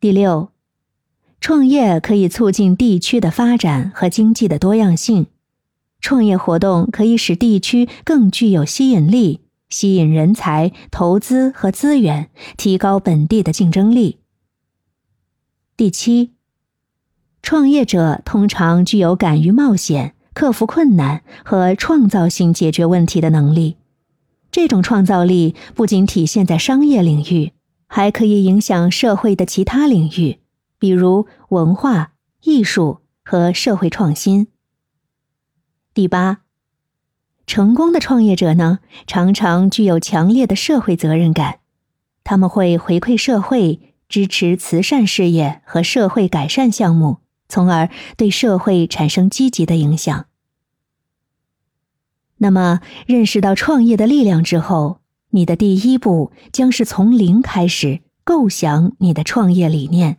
第六，创业可以促进地区的发展和经济的多样性。创业活动可以使地区更具有吸引力，吸引人才、投资和资源，提高本地的竞争力。第七，创业者通常具有敢于冒险、克服困难和创造性解决问题的能力。这种创造力不仅体现在商业领域，还可以影响社会的其他领域，比如文化艺术和社会创新。第八，成功的创业者呢，常常具有强烈的社会责任感，他们会回馈社会，支持慈善事业和社会改善项目，从而对社会产生积极的影响。那么，认识到创业的力量之后，你的第一步将是从零开始构想你的创业理念。